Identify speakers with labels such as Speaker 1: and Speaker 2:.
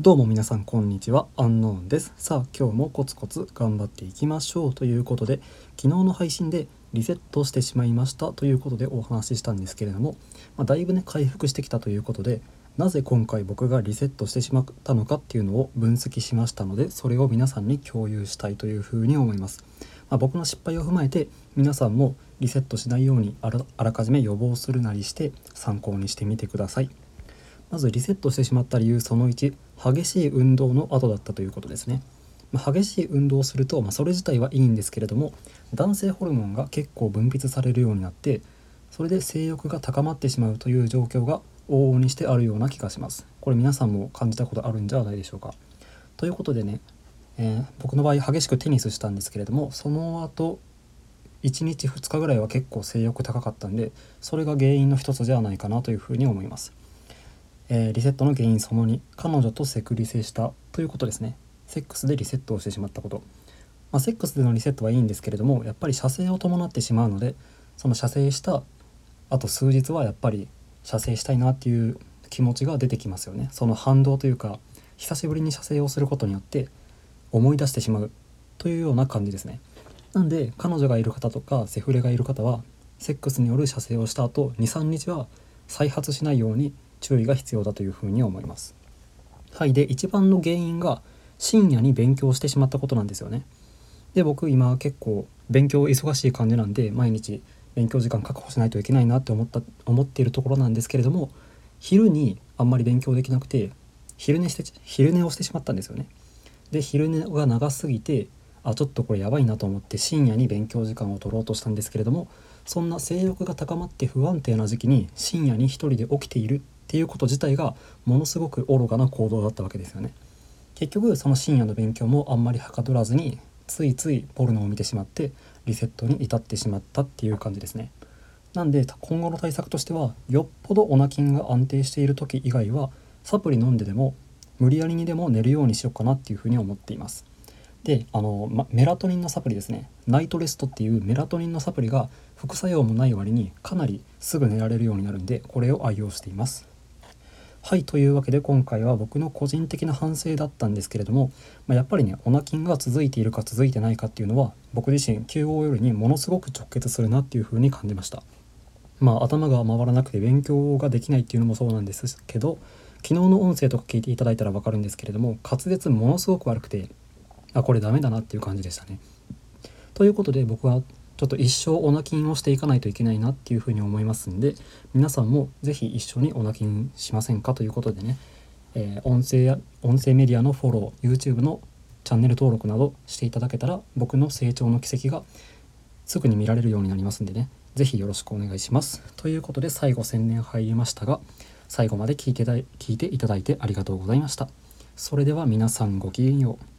Speaker 1: どうも皆さんこんにちは、アンノーンです。さあ今日もコツコツ頑張っていきましょうということで昨日の配信でリセットしてしまいましたということでお話ししたんですけれども、まあ、だいぶね回復してきたということでなぜ今回僕がリセットしてしまったのかっていうのを分析しましたのでそれを皆さんに共有したいというふうに思います。まあ、僕の失敗を踏まえて皆さんもリセットしないようにあらかじめ予防するなりして参考にしてみてください。まずリセットしてしまった理由その1激しい運動の後だったということですね、まあ、激しい運動をすると、まあ、それ自体はいいんですけれども男性ホルモンが結構分泌されるようになってそれで性欲が高まってしまうという状況が往々にしてあるような気がします。これ皆さんも感じたことあるんじゃないでしょうか。ということでね、えー、僕の場合激しくテニスしたんですけれどもその後1日2日ぐらいは結構性欲高かったんでそれが原因の一つではないかなというふうに思います。えー、リセットの原因その2彼女とセクリセした。ということですね。セックスでリセットをしてしまったこと、まあ、セックスでのリセットはいいんですけれどもやっぱり射精を伴ってしまうのでその射精したあと数日はやっぱり射精したいなっていう気持ちが出てきますよね。その反動というか久しぶりに射精をすることによって思い出してしまうというような感じですね。なんで彼女がいる方とかセフレがいる方はセックスによる射精をした後23日は再発しないように注意が必要だというふうに思います。はい、で一番の原因が深夜に勉強してしまったことなんですよね。で僕今結構勉強忙しい感じなんで毎日勉強時間確保しないといけないなって思った思っているところなんですけれども昼にあんまり勉強できなくて昼寝して昼寝をしてしまったんですよね。で昼寝が長すぎてあちょっとこれやばいなと思って深夜に勉強時間を取ろうとしたんですけれどもそんな性欲が高まって不安定な時期に深夜に一人で起きているっていうこと自体がものすごく愚かな行動だったわけですよね。結局その深夜の勉強もあんまりはかどらずについついポルノを見てしまってリセットに至ってしまったっていう感じですね。なんで今後の対策としてはよっぽどオナキンが安定している時以外はサプリ飲んででも無理やりにでも寝るようにしようかなっていうふうに思っています。であの、ま、メラトニンのサプリですねナイトレストっていうメラトニンのサプリが副作用もない割にかなりすぐ寝られるようになるんでこれを愛用していますはいというわけで今回は僕の個人的な反省だったんですけれども、まあ、やっぱりねオナキンが続いているか続いてないかっていうのは僕自身 QOL にものすごく直結するなっていうふうに感じました。まあ頭が回らなくて勉強ができないっていうのもそうなんですけど昨日の音声とか聞いていただいたら分かるんですけれども滑舌ものすごく悪くてあこれダメだなっていう感じでしたね。ということで僕はちょっと一生オナキンをしていかないといけないなっていうふうに思いますんで皆さんも是非一緒にオナキンしませんかということでね、えー、音声や音声メディアのフォロー YouTube のチャンネル登録などしていただけたら僕の成長の軌跡がすぐに見られるようになりますんでね是非よろしくお願いします。ということで最後宣伝入りましたが最後まで聞いて聞いていただいてありがとうございました。それでは皆さんごきげんよう。